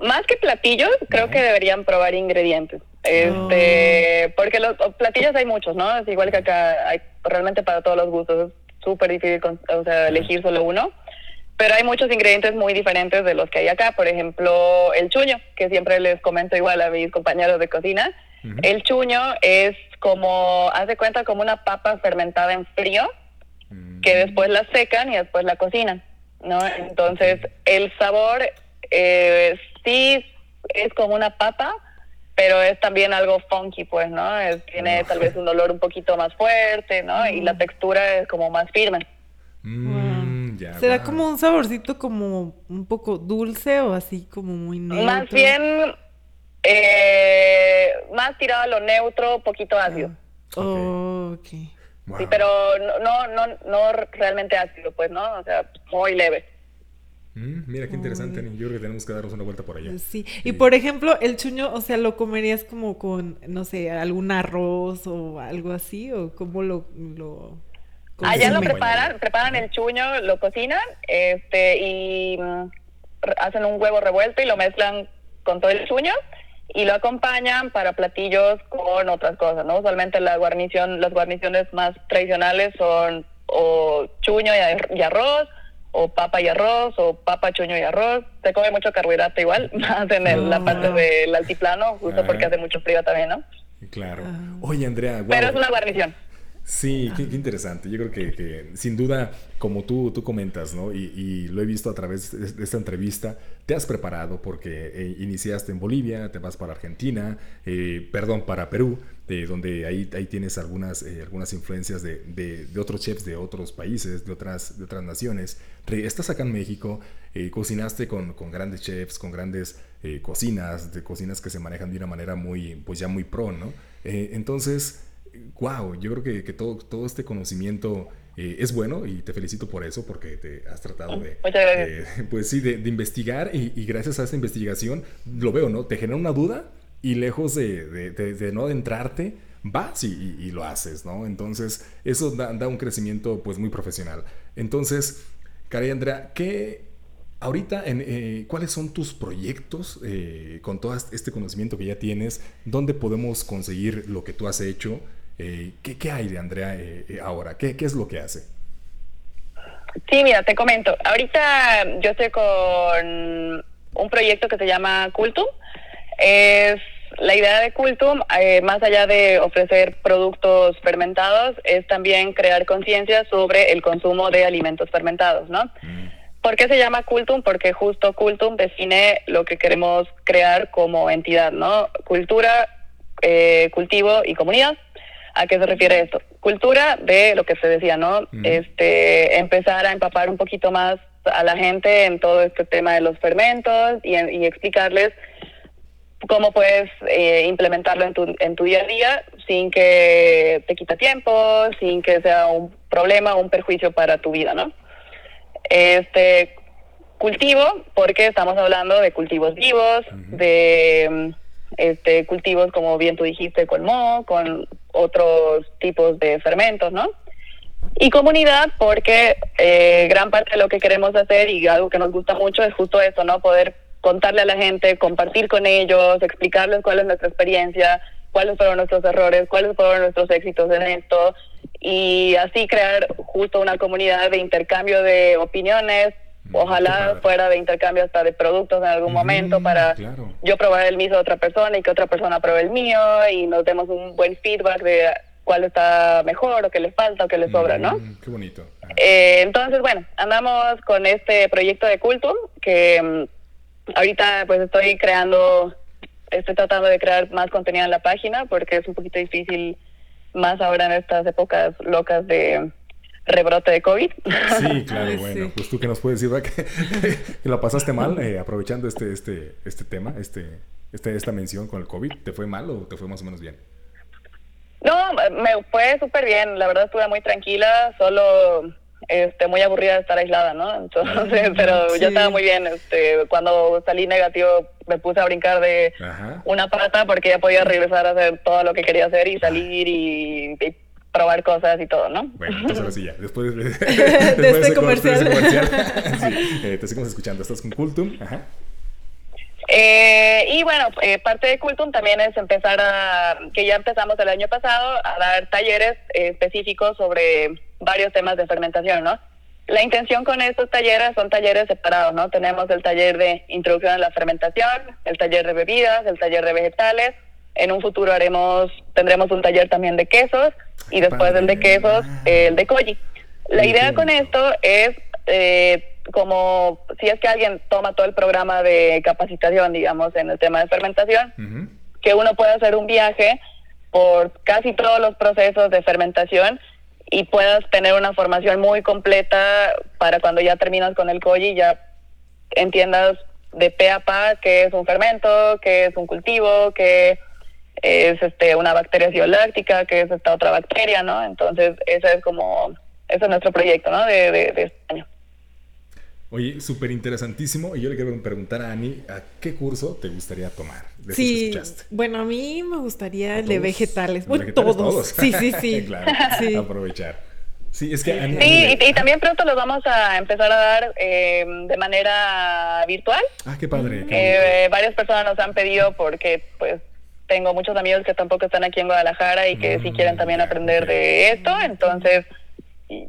más que platillos, creo que deberían probar ingredientes. Este, oh. porque los platillos hay muchos, ¿no? Es igual que acá hay realmente para todos los gustos. Es súper difícil, o sea, elegir solo uno pero hay muchos ingredientes muy diferentes de los que hay acá. Por ejemplo, el chuño, que siempre les comento igual a mis compañeros de cocina. El chuño es como, haz de cuenta, como una papa fermentada en frío, mm. que después la secan y después la cocinan, ¿no? Entonces, el sabor eh, sí es como una papa, pero es también algo funky, pues, ¿no? tiene tal vez un olor un poquito más fuerte, ¿no? Y la mm. textura es como más firme. Mm. ¿Será como un saborcito como un poco dulce o así como muy neutro? Más bien, eh, más tirado a lo neutro, poquito ácido. Oh, ok. Sí, pero no, no, no realmente ácido, pues, ¿no? O sea, muy leve. Mm, mira qué interesante, Yo creo que tenemos que darnos una vuelta por allá. Sí. Y por ejemplo, el chuño, o sea, ¿lo comerías como con, no sé, algún arroz o algo así? ¿O cómo lo, lo Allá lo preparan, preparan el chuño, lo cocinan este y mm, hacen un huevo revuelto y lo mezclan con todo el chuño y lo acompañan para platillos con otras cosas, ¿no? Usualmente la guarnición, las guarniciones más tradicionales son o chuño y arroz o papa y arroz, o papa, choño y arroz. Se come mucho carbohidrato igual, <laughs> más en la parte del altiplano, justo porque hace mucho frío también, ¿no? Claro. Oye, Andrea, Pero es una guarnición. Sí, qué, interesante. Yo creo que, sin duda, como tú, tú comentas, ¿no? Y, lo he visto a través de esta entrevista, te has preparado porque eh, iniciaste en Bolivia, te vas para Argentina, eh, perdón, para Perú, donde ahí, ahí tienes algunas, eh, algunas influencias de, de, otros chefs de otros países, de otras, de otras naciones. Estás acá en México, cocinaste con, con, grandes chefs, con grandes cocinas, de cocinas que se manejan de una manera muy, pues ya muy pro, ¿no? entonces wow, yo creo que, que todo, todo este conocimiento eh, es bueno y te felicito por eso, porque te has tratado de, pues sí, de, investigar y, gracias a esta investigación, lo veo, ¿no? Te genera una duda y lejos de, de no adentrarte, vas y, y, lo haces, ¿no? Entonces, eso da, da, un crecimiento pues muy profesional. Entonces, Caray Andrea, ¿qué... Ahorita, en, eh, ¿cuáles son tus proyectos eh, con todo este conocimiento que ya tienes? ¿Dónde podemos conseguir lo que tú has hecho? Eh, ¿qué, hay de Andrea eh, eh, ahora? ¿Qué, es lo que hace? Sí, mira, te comento. Ahorita yo estoy con un proyecto que se llama Cultum. Es la idea de Cultum, más allá de ofrecer productos fermentados, es también crear conciencia sobre el consumo de alimentos fermentados, ¿no? Mm. ¿Por qué se llama Cultum? Porque justo Cultum define lo que queremos crear como entidad, ¿no? Cultura, cultivo y comunidad. ¿A qué se refiere esto? Cultura de lo que se decía, ¿no? Este, empezar a empapar un poquito más a la gente en todo este tema de los fermentos y, explicarles cómo puedes eh, implementarlo en tu, en tu día a día sin que te quita tiempo, sin que sea un problema o un perjuicio para tu vida, ¿no? Este cultivo, porque estamos hablando de cultivos vivos, de este, cultivos, como bien tú dijiste, con moho, con otros tipos de fermentos, ¿no? Y comunidad, porque eh, gran parte de lo que queremos hacer y algo que nos gusta mucho es justo eso, ¿no? Poder contarle a la gente, compartir con ellos, explicarles cuál es nuestra experiencia, cuáles fueron nuestros errores, cuáles fueron nuestros éxitos en esto, y así crear justo una comunidad de intercambio de opiniones, Ojalá fuera de intercambio hasta de productos en algún momento para yo probar el mismo de otra persona y que otra persona pruebe el mío y nos demos un buen feedback de cuál está mejor o qué le falta o qué le sobra, ¿no? Qué bonito. Eh, entonces, bueno, andamos con este proyecto de Cultum que mm, ahorita pues estoy creando, estoy tratando de crear más contenido en la página porque es un poquito difícil más ahora en estas épocas locas de rebrote de COVID. Sí, <laughs> claro, bueno, pues tú que nos puedes decir, que, <laughs> que la pasaste mal eh, aprovechando este, este, este tema, este, este, esta mención con el COVID, ¿te fue mal o te fue más o menos bien? No, me fue súper bien, la verdad estuve muy tranquila, solo este, muy aburrida de estar aislada, ¿no? Entonces, pero ya estaba muy bien. Este, cuando salí negativo me puse a brincar de una pata porque ya podía regresar a hacer todo lo que quería hacer y salir y probar cosas y todo, ¿no? Bueno, entonces ahora sí ya, después de, <laughs> <laughs> después este comercial, <laughs> eh, te seguimos escuchando, estás con Cultum, Ajá. Eh, y bueno, eh, parte de Cultum también es empezar a, que ya empezamos el año pasado, a dar talleres específicos sobre varios temas de fermentación, ¿no? La intención con estos talleres son talleres separados, ¿no? Tenemos el taller de introducción a la fermentación, el taller de bebidas, el taller de vegetales, en un futuro haremos, tendremos un taller también de quesos y después del de quesos, el de koji. La idea con esto es eh, como si es que alguien toma todo el programa de capacitación, digamos, en el tema de fermentación, que uno pueda hacer un viaje por casi todos los procesos de fermentación y puedas tener una formación muy completa para cuando ya terminas con el koji ya entiendas de pe a pa qué es un fermento, qué es un cultivo, qué es este una bacteria bioláctica, que es esta otra bacteria, ¿no? Entonces, ese es como, ese es nuestro proyecto, ¿no? De, de, este año. Oye, súper interesantísimo. Y yo le quiero preguntar a Ani, ¿a qué curso te gustaría tomar? sí, bueno, a mí me gustaría el de vegetales. Bueno, todos. Sí, sí, <laughs> sí. claro, aprovechar. Sí, es que sí, y, también pronto los vamos a empezar a dar eh, de manera virtual. Ah, qué padre. eh, varias personas nos han pedido porque, pues, tengo muchos amigos que tampoco están aquí en Guadalajara y que sí quieren también aprender de esto, entonces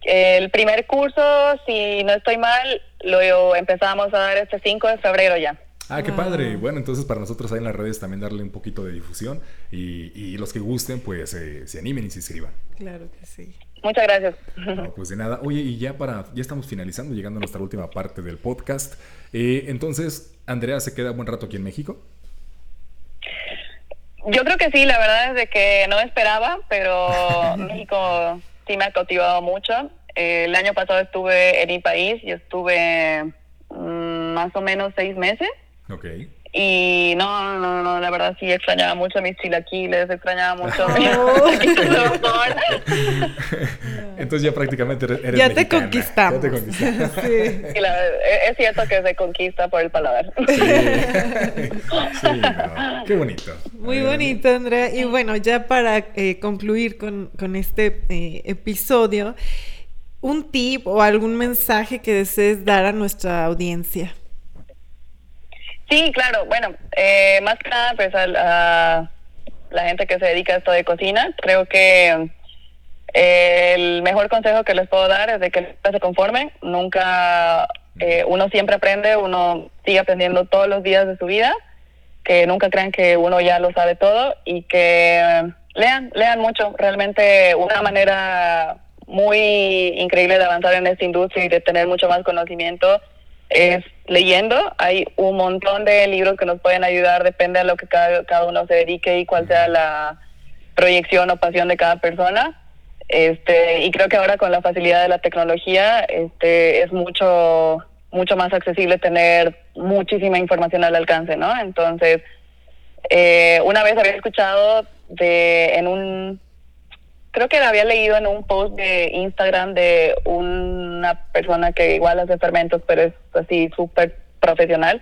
el primer curso, si no estoy mal, lo empezamos a dar este 5 de febrero ya. Ah, qué padre. Bueno, entonces para nosotros ahí en las redes también darle un poquito de difusión y, los que gusten, pues eh, se animen y se inscriban. Claro que sí. Muchas gracias. pues de nada. Oye, y ya para, ya estamos finalizando, llegando a nuestra última parte del podcast. Eh, entonces, Andrea se queda buen rato aquí en México. Yo creo que sí, la verdad es de que no esperaba, pero <laughs> México sí me ha cautivado mucho. el año pasado estuve en mi país y estuve mm, más o menos seis meses. Ok. Y no, no, no, la verdad sí extrañaba mucho mis chilaquiles, extrañaba mucho <laughs> mi <laughs> Entonces ya prácticamente eres ya te conquistamos. Ya te conquistamos. <laughs> sí. E, es cierto que se conquista por el paladar. Sí, qué bonito. Muy bonito, Andrea. Y bueno, ya para eh, concluir con, con este eh, episodio, un tip o algún mensaje que desees dar a nuestra audiencia. Sí, claro. Bueno, eh, más que nada, pues a la, gente que se dedica a esto de cocina, creo que eh, el mejor consejo que les puedo dar es de que no se conformen. Nunca, eh, uno siempre aprende, uno sigue aprendiendo todos los días de su vida. Que nunca crean que uno ya lo sabe todo y que lean, lean mucho. Realmente una manera muy increíble de avanzar en esta industria y de tener mucho más conocimiento es leyendo. Hay un montón de libros que nos pueden ayudar, depende a lo que cada, cada uno se dedique y cuál sea la proyección o pasión de cada persona. Este, y creo que ahora con la facilidad de la tecnología este, es mucho, mucho más accesible tener muchísima información al alcance, ¿no? Entonces, eh, una vez había escuchado de en un creo que había leído en un post de Instagram de una persona que igual hace fermentos, pero es así súper profesional,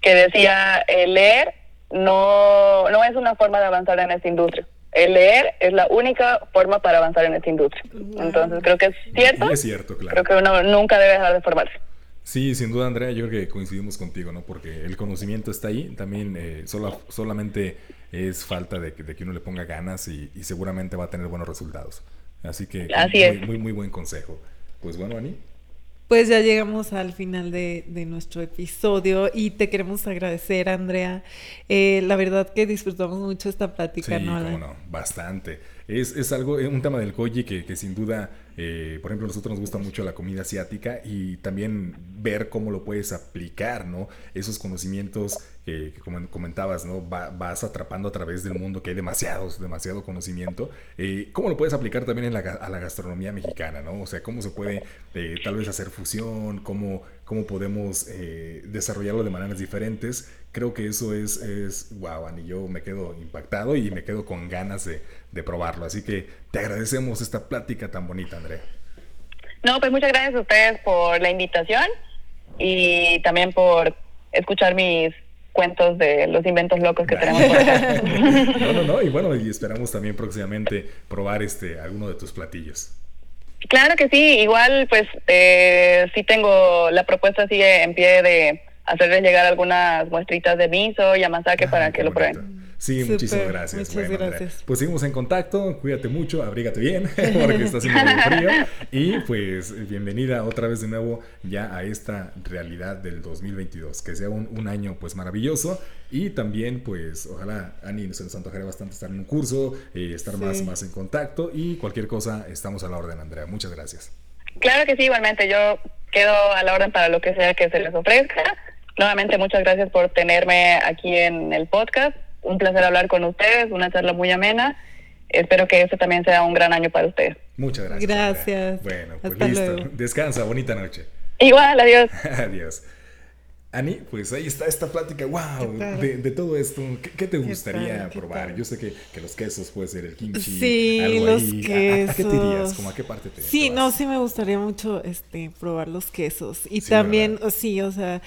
que decía, el leer no, no es una forma de avanzar en esta industria. El leer es la única forma para avanzar en esta industria. Entonces creo que es cierto. es cierto, claro. Creo que uno nunca debe dejar de formarse. Sí, sin duda, Andrea, yo creo que coincidimos contigo, ¿no? Porque el conocimiento está ahí, también eh, solo, solamente es falta de que, de que uno le ponga ganas y, seguramente va a tener buenos resultados. Así que muy, muy, muy, buen consejo. Pues bueno, Ani. Pues ya llegamos al final de, nuestro episodio y te queremos agradecer, Andrea. Eh, la verdad que disfrutamos mucho esta plática, sí, ¿no? no, bastante. Es, es algo, un tema del koji que, que sin duda eh, por ejemplo, a nosotros nos gusta mucho la comida asiática y también ver cómo lo puedes aplicar, ¿no? Esos conocimientos que, como comentabas, ¿no? vas atrapando a través del mundo, que hay demasiados, demasiado conocimiento. Eh, ¿Cómo lo puedes aplicar también en la, a la gastronomía mexicana, ¿no? O sea, cómo se puede eh, tal vez hacer fusión, cómo, cómo podemos desarrollarlo de maneras diferentes. Creo que eso es, es wow, y yo me quedo impactado y me quedo con ganas de, de probarlo. Así que te agradecemos esta plática tan bonita, Andrea. No, pues muchas gracias a ustedes por la invitación y también por escuchar mis cuentos de los inventos locos que tenemos por acá. <laughs> no, no, no, y bueno, y esperamos también próximamente probar este alguno de tus platillos. Claro que sí, igual pues eh, sí tengo, la propuesta sigue en pie de hacerles llegar algunas muestritas de miso y amasake ah, para que lo prueben. Sí, muchísimas gracias. Muchas gracias. Pues seguimos en contacto, cuídate mucho, abrígate bien, <laughs> <laughs> porque está haciendo muy frío. Y <laughs> pues bienvenida otra vez de nuevo ya a esta realidad del 2022, que sea un, año pues maravilloso. Y también pues ojalá, Ani, se nos antojará bastante estar en un curso, eh, estar más, más en contacto y cualquier cosa estamos a la orden, Andrea. Muchas gracias. Claro que sí, igualmente yo quedo a la orden para lo que sea que se les ofrezca. Nuevamente muchas gracias por tenerme aquí en el podcast un placer hablar con ustedes, una charla muy amena. Espero que este también sea un gran año para ustedes. Muchas gracias. Gracias. Bueno, pues listo. Descansa, bonita noche. Igual, adiós. <laughs> adiós. Ani, pues ahí está esta plática, wow, de, todo esto. ¿Qué, te gustaría probar? Yo sé que, los quesos puede ser el kimchi. Sí, los quesos. ¿A, qué te irías? ¿Cómo a qué parte te Sí, no, sí me gustaría mucho este probar los quesos. Y también, sí, o sea,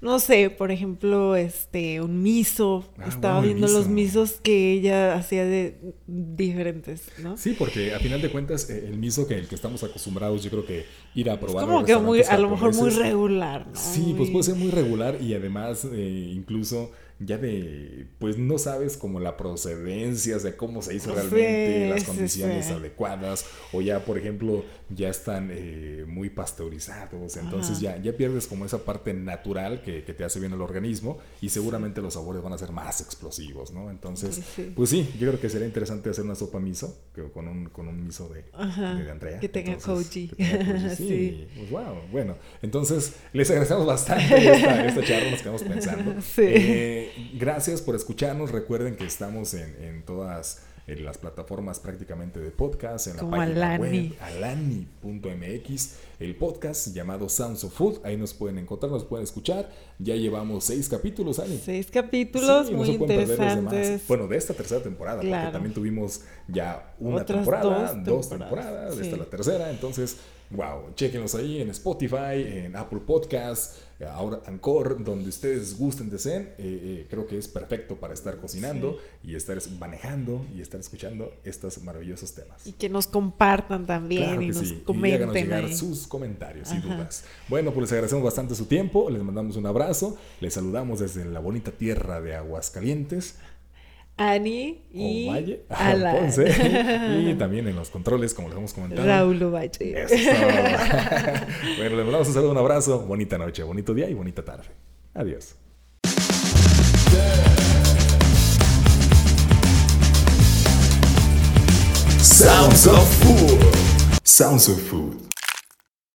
no sé, por ejemplo, este, un miso. Ah, Estaba viendo los misos que ella hacía de diferentes, ¿no? Sí, porque a final de cuentas, eh, el miso que el que estamos acostumbrados, yo creo que ir a probar. como que muy, a lo mejor muy regular, ¿no? Sí, pues puede ser muy regular y además, eh, incluso ya de, pues no sabes como la procedencia, de cómo se hizo realmente, las condiciones adecuadas, o ya, por ejemplo, ya están eh, muy pasteurizados, entonces ya, ya pierdes como esa parte natural que, te hace bien el organismo y seguramente los sabores van a ser más explosivos, ¿no? Entonces, pues sí, yo creo que sería interesante hacer una sopa miso, que con un, con un miso de, de Andrea. Que tenga koji. <laughs> Sí, pues wow, bueno, entonces les agradecemos bastante esta, esta charla, nos quedamos pensando. <laughs> Sí. Eh, gracias por escucharnos. Recuerden que estamos en, todas las plataformas prácticamente de podcast, en la página web alani.mx, el podcast llamado Sounds of Food. Ahí nos pueden encontrar, nos pueden escuchar. Ya llevamos seis capítulos, Ani. Seis capítulos muy interesantes. Bueno, de esta tercera temporada, porque también tuvimos ya una temporada, dos temporadas, esta la tercera. Entonces, wow, chequenlos ahí en Spotify, en Apple Podcasts ahora Anchor, donde ustedes gusten de ser, eh, eh, creo que es perfecto para estar cocinando y estar manejando y estar escuchando estos maravillosos temas. Y que nos compartan también y nos sí. comenten. Y llegar sus comentarios y dudas. Bueno, pues les agradecemos bastante su tiempo, les mandamos un abrazo, les saludamos desde la bonita tierra de Aguascalientes. Ani y Valle, <laughs> <laughs> y también en los controles, como les hemos comentado. Raúl Valle. <laughs> bueno, les mandamos un saludo, un abrazo, bonita noche, bonito día y bonita tarde. Adiós. Sounds of Food. Sounds of Food.